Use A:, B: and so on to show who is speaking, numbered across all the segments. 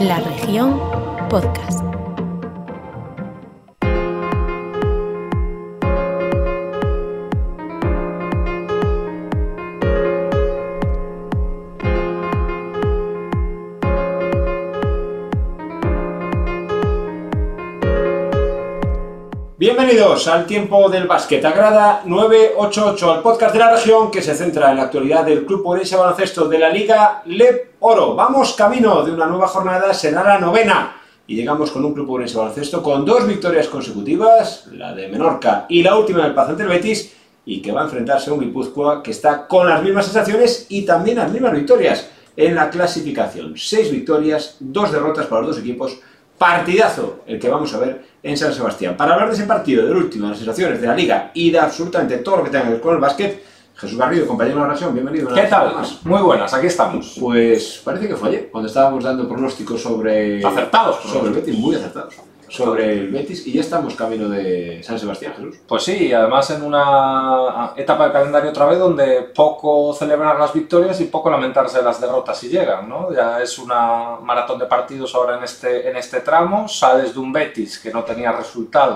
A: La región podcast.
B: Bienvenidos al tiempo del básquet. Agrada 988, el podcast de la región que se centra en la actualidad del Club Orense Baloncesto de la Liga LEP Oro. Vamos camino de una nueva jornada, será la novena. Y llegamos con un Club Orense Baloncesto con dos victorias consecutivas, la de Menorca y la última del Paz del Betis, y que va a enfrentarse a un Guipúzcoa que está con las mismas sensaciones y también las mismas victorias en la clasificación. Seis victorias, dos derrotas para los dos equipos, partidazo el que vamos a ver en San Sebastián. Para hablar de ese partido, del último, de las sensaciones de la liga y de absolutamente todo lo que tenga que ver con el básquet, Jesús Garrido, compañero de la región, bienvenido.
C: ¿Qué tal? Muy buenas, aquí estamos.
B: Pues parece que fue ayer, cuando estábamos dando pronósticos sobre...
C: Acertados.
B: Sobre el Betis, muy acertados. Sobre el Betis y ya estamos camino de San Sebastián, Jesús.
C: Pues sí, además en una etapa del calendario otra vez donde poco celebrar las victorias y poco lamentarse de las derrotas si llegan, ¿no? Ya es una maratón de partidos ahora en este, en este tramo, sales de un Betis que no tenía resultados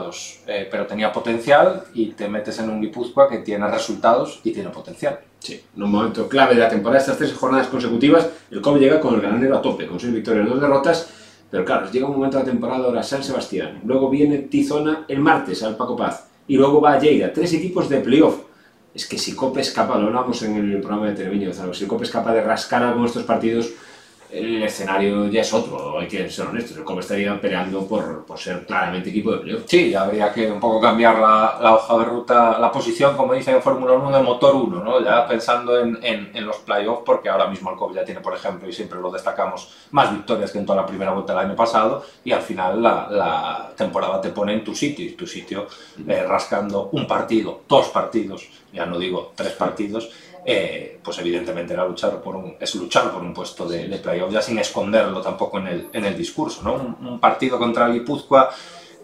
C: eh, pero tenía potencial y te metes en un Guipúzcoa que tiene resultados y tiene potencial.
B: Sí, en un momento clave de la temporada, estas tres jornadas consecutivas, el COP llega con el granero a tope, con seis victorias y dos derrotas, pero claro, llega un momento de la temporada ahora San Sebastián, luego viene Tizona el martes al Paco Paz, y luego va a Lleida, tres equipos de playoff. Es que si Cope es capaz, lo hablamos en el programa de Televiño, si Cope es capaz de rascar algunos de estos partidos, el escenario ya es otro, hay que ser honestos. El Cope estaría peleando por, por ser claramente equipo de playoff.
C: Sí, habría que un poco cambiar la, la hoja de ruta, la posición, como dicen en Fórmula 1, de motor 1, ¿no? ya pensando en, en, en los playoffs, porque ahora mismo el Cope ya tiene, por ejemplo, y siempre lo destacamos, más victorias que en toda la primera vuelta del año pasado, y al final la, la temporada te pone en tu sitio, y tu sitio eh, rascando un partido, dos partidos, ya no digo tres partidos, eh, pues evidentemente era luchar por un, es luchar por un puesto de, de playoff, ya sin esconderlo tampoco en el, en el discurso. ¿no? Un, un, partido contra el Guipúzcoa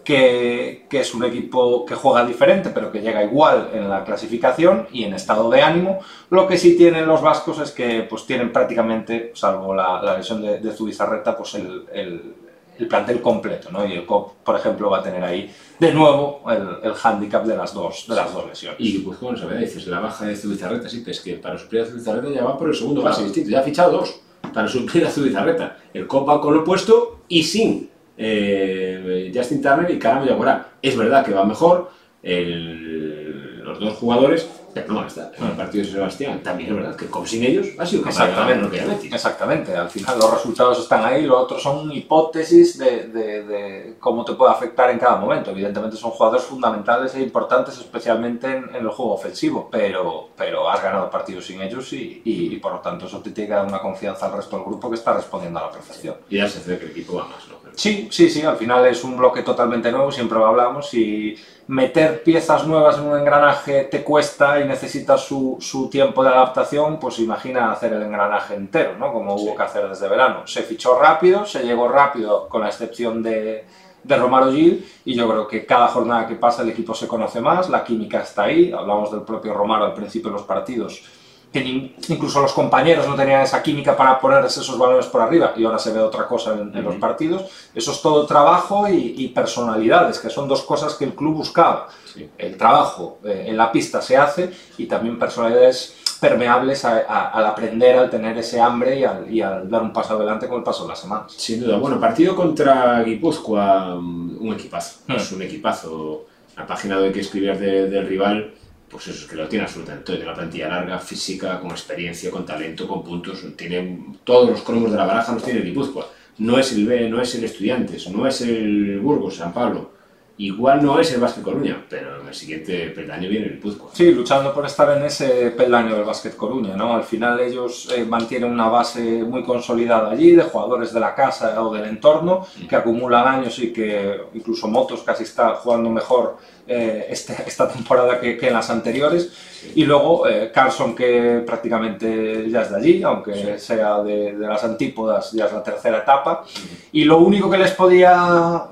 C: que, que, es un equipo que juega diferente, pero que llega igual en la clasificación y en estado de ánimo. Lo que sí tienen los vascos es que pues, tienen prácticamente, salvo la, la lesión de, de Zubizarreta, pues el, el, el plantel completo, ¿no? Y el COP, por ejemplo, va a tener ahí de nuevo el, el hándicap de las dos, de las dos lesiones.
B: Y pues como sabes, dices, la baja de Zubizarreta, sí, que es que para suplir a Zubizarreta ya va por el segundo base distinto, ya ha fichado dos para suplir a Zubizarreta. El COP va con lo puesto y sin eh, Justin Turner y Caramo Yaguará. Es verdad que va mejor el, los dos jugadores, no está. En el partido de Sebastián también es verdad que con sin ellos ha sido
C: exactamente,
B: lo que.
C: Exactamente, al final los resultados están ahí, los otros son hipótesis de, de, de, cómo te puede afectar en cada momento. Evidentemente son jugadores fundamentales e importantes, especialmente en, en el juego ofensivo, pero, pero has ganado partidos sin ellos y, y, y, por lo tanto eso te tiene que dar una confianza al resto del grupo que está respondiendo a la perfección.
B: Y ya se ve que el equipo va más, ¿no?
C: Sí, sí, sí, al final es un bloque totalmente nuevo, siempre lo hablamos, y meter piezas nuevas en un engranaje te cuesta y necesitas su, su tiempo de adaptación, pues imagina hacer el engranaje entero, ¿no? Como hubo sí. que hacer desde verano. Se fichó rápido, se llegó rápido, con la excepción de, de Romaro Gil, y yo creo que cada jornada que pasa el equipo se conoce más, la química está ahí, hablamos del propio Romaro al principio de los partidos, que incluso los compañeros no tenían esa química para ponerse esos balones por arriba y ahora se ve otra cosa en, en los partidos. Eso es todo trabajo y, y, personalidades, que son dos cosas que el club buscaba. Sí. El trabajo eh, en la pista se hace y también personalidades permeables a, a, al aprender, al tener ese hambre y al, y al, dar un paso adelante con el paso de las semanas.
B: Sin duda. Bueno, partido contra Guipúzcoa, un equipazo. Hmm. Es un equipazo. La página de que escribir de, del rival pues eso, es que lo tiene absolutamente todo, tiene una plantilla larga, física, con experiencia, con talento, con puntos, tiene todos los cromos de la baraja los tiene el. No es el B, no es el Estudiantes, no es el Burgos, San Pablo, igual no es el Básquet Coruña, pero en el siguiente peldaño viene el Guipúzcoa.
C: Sí, luchando por estar en ese peldaño del Básquet Coruña, ¿no? Al final ellos eh, mantienen una base muy consolidada allí, de jugadores de la casa o del entorno, mm. que acumulan años y que incluso Motos casi está jugando mejor eh, este, esta temporada que, que, en las anteriores. Sí. Y luego eh, Carlson, que prácticamente ya es de allí, aunque sí. sea de, de, las antípodas, ya es la tercera etapa. Sí. Y lo único que les podía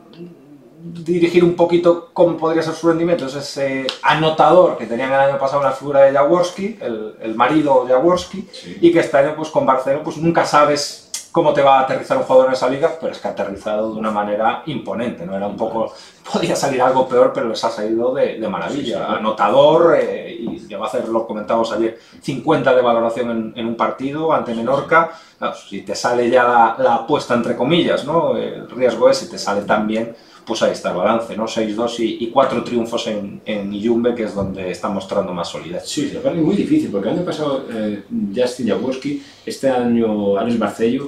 C: dirigir un poquito cómo podría ser su rendimiento es ese anotador que tenían el año pasado en la figura de Jaworski, el, el marido de Jaworski, y que este año pues, con Barcelona pues, nunca sabes cómo te va a aterrizar un jugador en esa liga, pero es que ha aterrizado de una manera imponente, ¿no? Era un poco, podía salir algo peor, pero les ha salido de, de maravilla. Anotador, eh, y ya va a hacer, lo comentábamos ayer, 50 de valoración en, en un partido ante Menorca. Claro, si te sale ya la, la, apuesta, entre comillas, ¿no? El riesgo es, si te sale tan bien, pues ahí está el balance, ¿no? 6-2 y, y, cuatro triunfos en, en que es donde está mostrando más solidez.
B: Sí, se parece muy difícil, porque el año pasado eh, Justin Jaworski, este año Alex Barcello,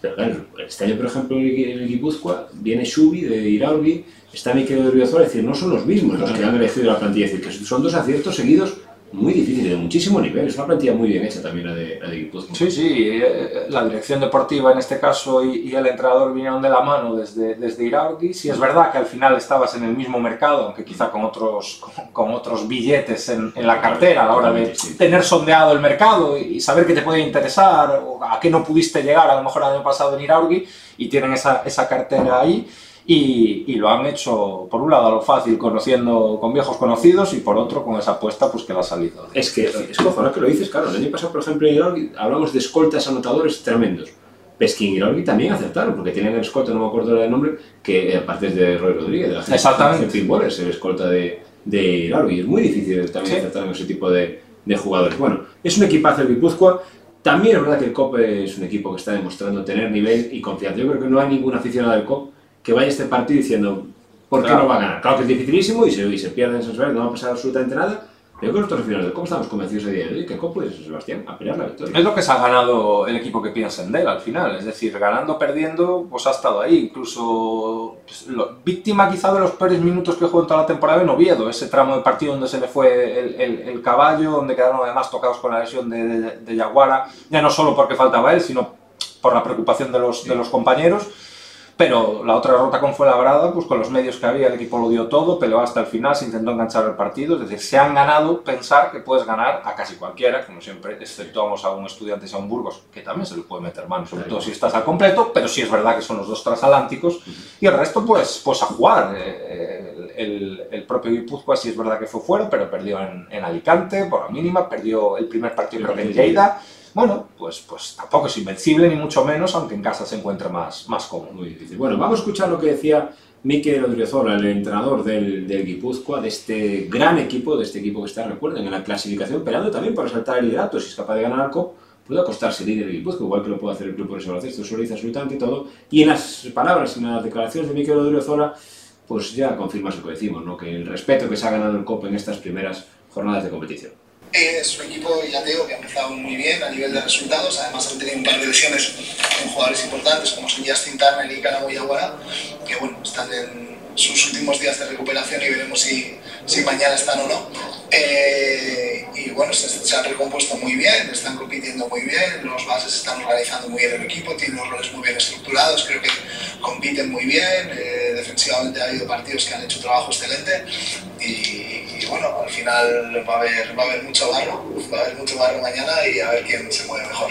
B: pero claro, este año, por ejemplo, el, el Guipúzcoa, viene Shubi de Iraurgi, está Miquel Odriozola, es decir, no son los mismos los que han elegido la plantilla, es decir, que son dos aciertos seguidos muy difíciles, de muchísimo nivel. Es una plantilla muy bien hecha también la de, la de.
C: Sí, sí, eh, la dirección deportiva en este caso y, y, el entrenador vinieron de la mano desde, desde Iraurgi. Si es verdad que al final estabas en el mismo mercado, aunque quizá con otros, con, con otros billetes en, en, la cartera a la hora de sí. tener sondeado el mercado y saber qué te puede interesar o a qué no pudiste llegar a lo mejor el año pasado en Iraurgi y tienen esa, esa cartera ahí. Y, y, lo han hecho, por un lado, a lo fácil, conociendo con viejos conocidos, y por otro, con esa apuesta pues, que le ha salido.
B: Es que, es cojo, ahora que lo dices, claro, el año pasado, por ejemplo, en Iraurgi hablamos de escoltas anotadores tremendos. Pesquín y Iraurgi también acertaron, porque tienen el escolta, no me acuerdo del nombre, que aparte es de Roy Rodríguez, de la gente
C: Exactamente.
B: es el escolta de, de. Es muy difícil también sí. acertar en ese tipo de, de jugadores. Bueno, es un equipazo el Guipúzcoa, también es verdad que el COP es un equipo que está demostrando tener nivel y confianza. Yo creo que no hay ningún aficionado del COP que vaya este partido diciendo ¿por qué claro. no va a ganar? Claro que es dificilísimo y se, y se pierde en San Sebastián, no va a pasar absolutamente nada. Pero yo creo que nosotros aficionados ¿cómo estamos convencidos de día de hoy? Que Copo y San Sebastián a pelear la victoria.
C: Es lo que se ha ganado el equipo que piensa en él al final. Es decir, ganando, perdiendo, pues ha estado ahí. Incluso pues, lo, víctima quizá de los peores minutos que jugó en toda la temporada en Oviedo. Ese tramo de partido donde se le fue el, el, el caballo, donde quedaron además tocados con la lesión de, de, de Yaguara. Ya no solo porque faltaba él, sino por la preocupación de los, sí. de los compañeros. Pero la otra derrota con Fuenlabrada, pues con los medios que había, el equipo lo dio todo, peleó hasta el final, se intentó enganchar el partido. Es decir, se han ganado pensar que puedes ganar a casi cualquiera, como siempre, exceptuamos a un estudiante a un Burgos, que también se le puede meter mano, sobre todo si estás al completo, pero sí es verdad que son los dos transatlánticos. Y el resto, pues, pues a jugar. El, el, el propio Guipúzcoa sí es verdad que fue fuera, pero perdió en, en Alicante, por la mínima, perdió el primer partido creo que en Lleida bueno, pues, pues tampoco es invencible, ni mucho menos, aunque en casa se encuentre más, más cómodo.
B: Bueno, vamos a escuchar lo que decía Miquel Odriozola, el entrenador del, del Guipúzcoa, de este gran equipo, de este equipo que está, recuerden, en la clasificación, peleando también para saltar el liderato, si es capaz de ganar al COP, puede acostarse líder el Guipúzcoa, igual que lo puede hacer el club por eso lo dice absolutamente todo, y en las palabras, en las declaraciones de Miquel Odriozola, pues ya confirma eso que decimos, ¿no? que el respeto que se ha ganado el COP en estas primeras jornadas de competición.
D: Es un equipo, ya te digo, que ha empezado muy bien a nivel de resultados. Además, han tenido un par de lesiones con jugadores importantes como son Justin Turner y Kanamo que bueno, están en sus últimos días de recuperación y veremos si, si mañana están o no. Eh, y bueno, se, han recompuesto muy bien, están compitiendo muy bien, los bases están organizando muy bien el equipo, tienen los roles muy bien estructurados, creo que compiten muy bien. Eh, defensivamente ha habido partidos que han hecho trabajo excelente bueno, al final va a, haber, va a haber mucho barro, va a haber mucho barro mañana y a ver quién se mueve mejor.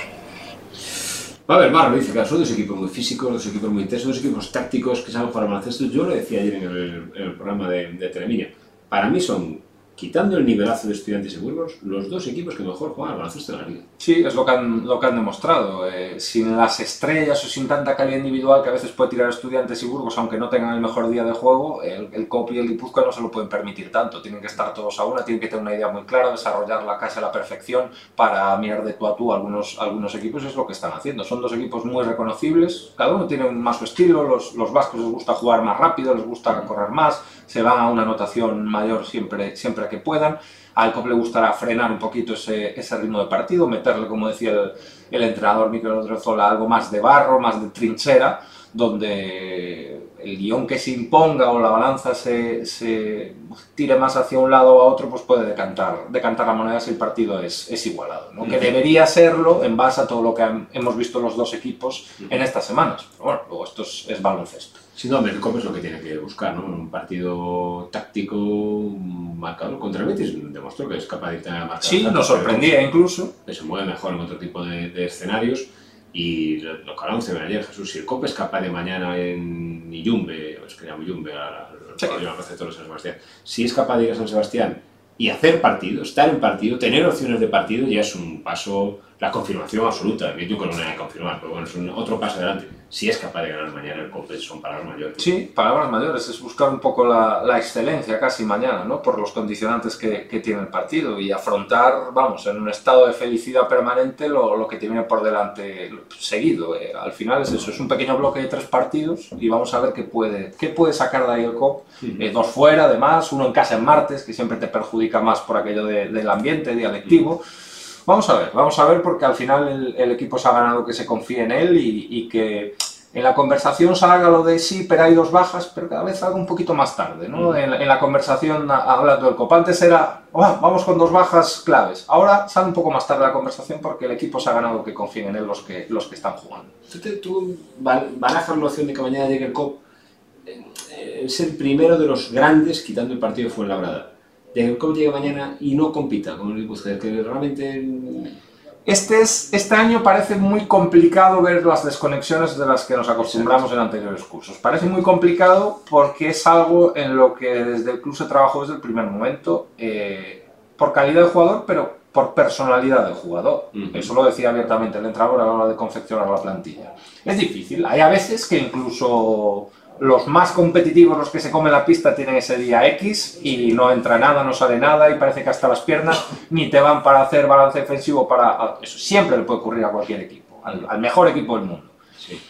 B: Va a haber barro, dice, claro, son dos equipos muy físicos, dos equipos muy intensos, dos equipos tácticos que saben jugar al baloncesto. Yo lo decía ayer en el, programa de, de. Para mí son quitando el nivelazo de estudiantes y Burgos, los dos equipos que mejor juegan al baloncesto de la liga.
C: Sí, es lo que han, lo que han demostrado. Eh, sin las estrellas o sin tanta calidad individual que a veces puede tirar estudiantes y Burgos, aunque no tengan el mejor día de juego, el, el y el Guipúzcoa no se lo pueden permitir tanto. Tienen que estar todos a una, tienen que tener una idea muy clara, desarrollarla casi a la perfección para mirar de tú a tú algunos, algunos equipos. Es lo que están haciendo. Son dos equipos muy reconocibles. Cada uno tiene más su estilo. Los, los vascos les gusta jugar más rápido, les gusta correr más, se van a una anotación mayor siempre, siempre que puedan. Al COP le gustará frenar un poquito ese, ese ritmo de partido, meterle, como decía el, el entrenador Miquel Odriozola, algo más de barro, más de trinchera, donde el guion que se imponga o la balanza se, se, tire más hacia un lado o a otro, pues puede decantar, decantar la moneda si el partido es, es igualado. ¿no? Que debería serlo en base a todo lo que han, hemos visto los dos equipos en estas semanas. Pero bueno, luego esto es, es baloncesto.
B: Sí, no, el COP es lo que tiene que buscar, ¿no? Un partido táctico marcado contra el Betis demostró que es capaz de marcado.
C: Sí, nos sorprendía incluso.
B: Que se mueve mejor en otro tipo de, de escenarios. Y lo, lo que hablamos de ayer, Jesús, si el COP es capaz de mañana en Iyumbe, es que llamo Iyumbe a la de San Sebastián, si es capaz de ir a San Sebastián y hacer partido, estar en partido, tener opciones de partido ya es un paso, la confirmación absoluta. Yo creo que no que confirmar, pero bueno, es un otro paso adelante. Si es capaz de ganar mañana el Copa, son palabras mayores.
C: Sí, palabras mayores, es buscar un poco la, la excelencia casi mañana, ¿no? Por los condicionantes que, que, tiene el partido y afrontar, vamos, en un estado de felicidad permanente lo, lo que tiene por delante seguido. Eh, al final es eso, es un pequeño bloque de tres partidos y vamos a ver qué puede, qué puede sacar de ahí el COP. Eh, dos fuera, además, uno en casa en martes, que siempre te perjudica más por aquello de, del ambiente dialectivo. Vamos a ver, vamos a ver porque al final el, el, equipo se ha ganado que se confíe en él y, y, que en la conversación salga lo de sí, pero hay dos bajas, pero cada vez salga un poquito más tarde, ¿no? En, en, la conversación hablando del COP. Antes era, oh, vamos con dos bajas claves. Ahora sale un poco más tarde la conversación porque el equipo se ha ganado que confíen en él los que, los que están jugando.
B: ¿Tú, te, tú barajas la opción de que mañana llegue el COP? Es el primero de los grandes quitando el partido de Fuenlabrada de que llegue mañana y no compita con el Guipúzcoa, que realmente...
C: Este, es, este año parece muy complicado ver las desconexiones de las que nos acostumbramos en anteriores cursos. Parece muy complicado porque es algo en lo que desde el club se trabajó desde el primer momento, eh, por calidad de jugador, pero por personalidad del jugador. Uh -huh. Eso lo decía abiertamente el entrenador a la hora de confeccionar la plantilla. Es difícil, hay a veces que incluso los más competitivos, los que se comen la pista, tienen ese día X y no entra nada, no sale nada y parece que hasta las piernas ni te van para hacer balance defensivo para... Eso siempre le puede ocurrir a cualquier equipo, al, al mejor equipo del mundo.
B: Sí.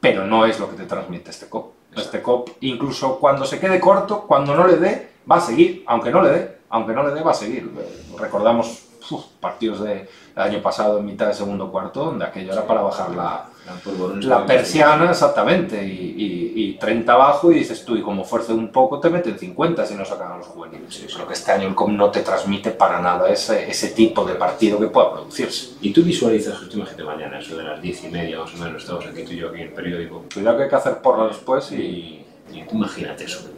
C: Pero no es lo que te transmite este COP. Este COP, incluso cuando se quede corto, cuando no le dé, va a seguir, aunque no le dé, aunque no le dé, va a seguir. Recordamos uf, partidos del de año pasado en mitad de segundo cuarto, donde aquello era para bajar la, la persiana, exactamente, y, y, y, 30 abajo y dices tú, y como fuerce un poco te meten 50 si no sacan a los juveniles. Sí, creo que este año el COM no te transmite para nada ese, ese tipo de partido que pueda producirse.
B: ¿Y tú visualizas, tú imagínate mañana, eso de las 10 y media más o menos, estamos aquí tú y yo aquí en el periódico?
C: Cuidado que hay que hacer porra después y...
B: Y tú imagínate eso,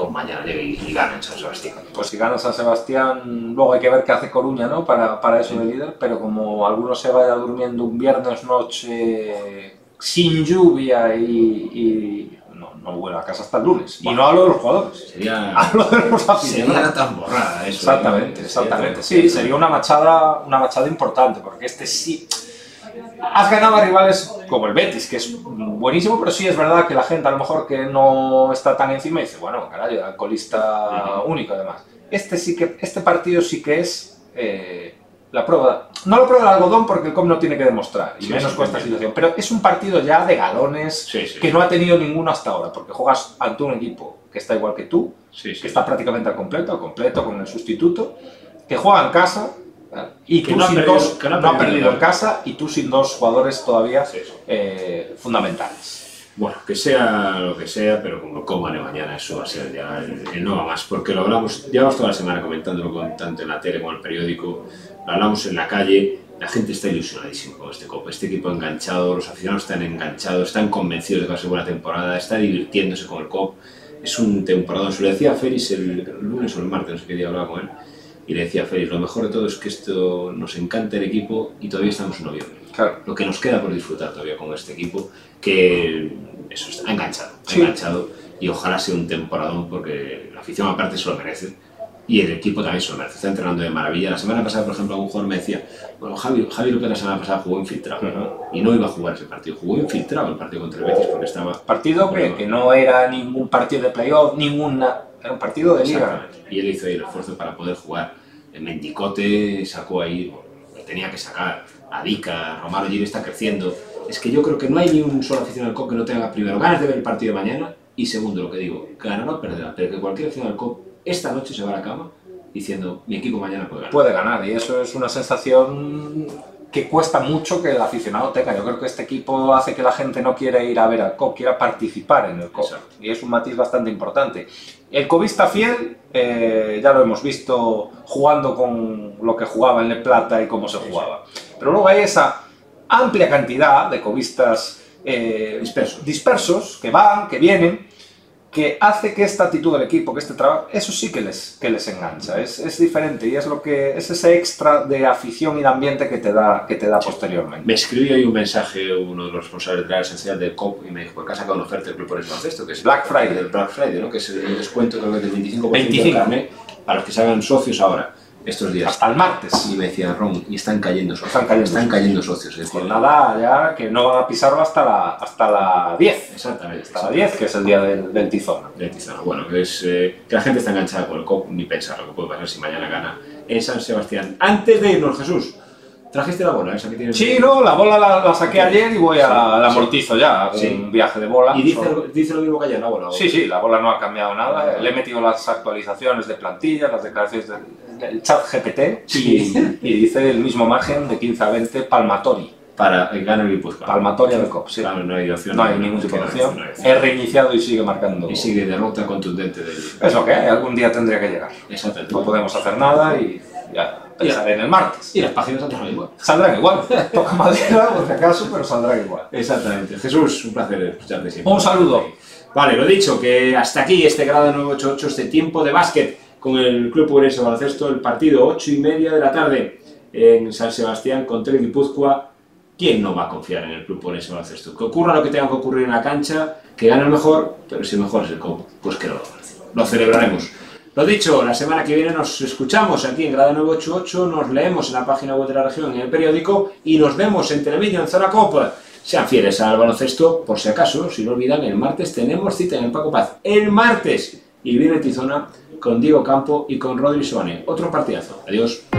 B: con mañana llegue y, en San Sebastián.
C: Pues si gana San Sebastián, luego hay que ver qué hace Coruña, ¿no? Para, para eso sí. de líder, pero como alguno se vaya durmiendo un viernes noche sin lluvia y, y no, no vuelve a casa hasta el lunes. Bueno, y no hablo de los jugadores,
B: sería,
C: hablo de los aficionados.
B: Sería tan borrada eso.
C: Exactamente, exactamente. Sí, sería una machada, una machada importante, porque este sí has ganado a rivales como el Betis, que es buenísimo, pero sí es verdad que la gente a lo mejor que no está tan encima dice, bueno, caray, -huh. único además. Este sí que, este partido sí que es eh, la prueba, no la prueba del algodón porque el COM no tiene que demostrar, y sí, menos sí, con esta situación, pero es un partido ya de galones
B: sí,
C: que no ha tenido ninguno hasta ahora, porque juegas ante un equipo que está igual que tú, que está prácticamente al completo, al completo con el sustituto, que juega en casa, y que, no, sin perdido, dos, que no, ha perdido, no ha perdido en casa y tú sin dos jugadores todavía sí. Eh, fundamentales.
B: Bueno, que sea lo que sea, pero como coman mañana, eso va a ser ya el, el no va más, porque lo hablamos, llevamos toda la semana comentándolo con, tanto en la tele como en el periódico, lo hablamos en la calle, la gente está ilusionadísima con este Copa, este equipo enganchado, los aficionados están enganchados, están convencidos de que va a ser buena temporada, está divirtiéndose con el COP, es un temporada, se lo decía a Félix el, el lunes o el martes, no sé qué día hablaba con él, y le decía a Félix, lo mejor de todo es que esto nos encanta el equipo y todavía estamos en noviembre.
C: Claro.
B: Lo que nos queda por disfrutar todavía con este equipo, que eso está enganchado,
C: sí.
B: enganchado y ojalá sea un temporadón porque la afición aparte se lo merece y el equipo también se lo merece, está entrenando de maravilla. La semana pasada, por ejemplo, un jugador me decía, bueno, Javi, Javi López la semana pasada jugó infiltrado y no iba a jugar ese partido, jugó infiltrado el partido contra el Betis porque estaba...
C: Partido que, que no era ningún partido de playoff, ninguna, era un partido de liga.
B: Y él hizo ahí el esfuerzo para poder jugar Mendicote sacó ahí, tenía que sacar, a Dica, Romaro Giri está creciendo. Es que yo creo que no hay ni un solo aficionado al COP que no tenga primero ganas de ver el partido de mañana y segundo, lo que digo, ganar o perderá, pero que cualquier aficionado al COP esta noche se va a la cama diciendo mi equipo mañana puede ganar.
C: Puede ganar y eso es una sensación que cuesta mucho que el aficionado tenga. Yo creo que este equipo hace que la gente no quiera ir a ver al COP, quiera participar en el COP. Exacto. Y es un matiz bastante importante. El cobista fiel, eh, ya lo hemos visto jugando con lo que jugaba en El Plata y cómo se jugaba. Pero luego hay esa amplia cantidad de cobistas eh, dispersos. dispersos que van, que vienen, que hace que esta actitud del equipo, que este trabajo, eso sí que les, que les engancha, es, es, diferente y es lo que es ese extra de afición y de ambiente que te da, que te da posteriormente.
B: Me escribió ahí un mensaje uno de los responsables de la esencial del COP y me dijo, que ha sacado una oferta del Club por el baloncesto, que es
C: Black Friday.
B: El Black Friday, ¿no? que es el descuento creo que del 25%,
C: 25.
B: de carne a los que se hagan socios ahora, estos días.
C: Hasta el martes.
B: Y me decía Ron, y están cayendo socios.
C: Están cayendo
B: están
C: socios.
B: cayendo socios. Es decir,
C: Pues nada, ya que no van a pisarlo hasta la, hasta la 10.
B: Exactamente.
C: Hasta la 10, que es el día del, del
B: Tizona. Bueno, es eh, que la gente está enganchada con el COP, ni pensar lo que puede pasar si mañana gana en San Sebastián. Antes de irnos, Jesús, trajiste la bola, esa que tienes.
C: Sí, no, la bola la, la saqué ayer y voy a la
B: Sí.
C: amortizo ya. hago
B: Sí.
C: Un viaje de bola.
B: Y dice, dice lo mismo que ayer la bola. ¿o?
C: Sí, sí, la bola no ha cambiado nada. Le he metido las actualizaciones de plantilla, las declaraciones del, del chat GPT y, y dice el mismo margen de 15 a 20 palmatori.
B: Para el gana el Guipúzcoa.
C: Palmatoria del COP, sí.
B: Claro, no hay opción.
C: No hay ningún tipo de opción.
B: no hay opción.
C: He reiniciado y sigue marcando.
B: Y sigue derrota contundente del.
C: Es lo que hay, algún día tendría que llegar.
B: Exactamente.
C: No podemos hacer nada y ya pensaré en el martes.
B: Y las páginas saldrán igual.
C: Saldrán igual. Toca madera por si acaso, pero saldrán igual.
B: Exactamente. Jesús, un placer escucharte siempre.
C: Un saludo.
B: Vale, lo dicho, que hasta aquí este grado 988, este tiempo de básquet con el Club Urense Baloncesto, el partido 8 y media de la tarde en San Sebastián contra el Guipúzcoa. ¿Quién no va a confiar en el Club Urense Baloncesto? Que ocurra lo que tenga que ocurrir en la cancha, que gane el mejor, pero si el mejor es el COP, pues que lo, lo celebraremos. Lo dicho, la semana que viene nos escuchamos aquí en Grado 988, nos leemos en la página web de la región, en el periódico, y nos vemos en Televideo, en Zona Copa. Sean fieles al baloncesto, por si acaso, si no olvidan, el martes tenemos cita en el Paco Paz. El martes, y viene Tizona con Diego Campo y con Rodri Soane. Otro partidazo. Adiós.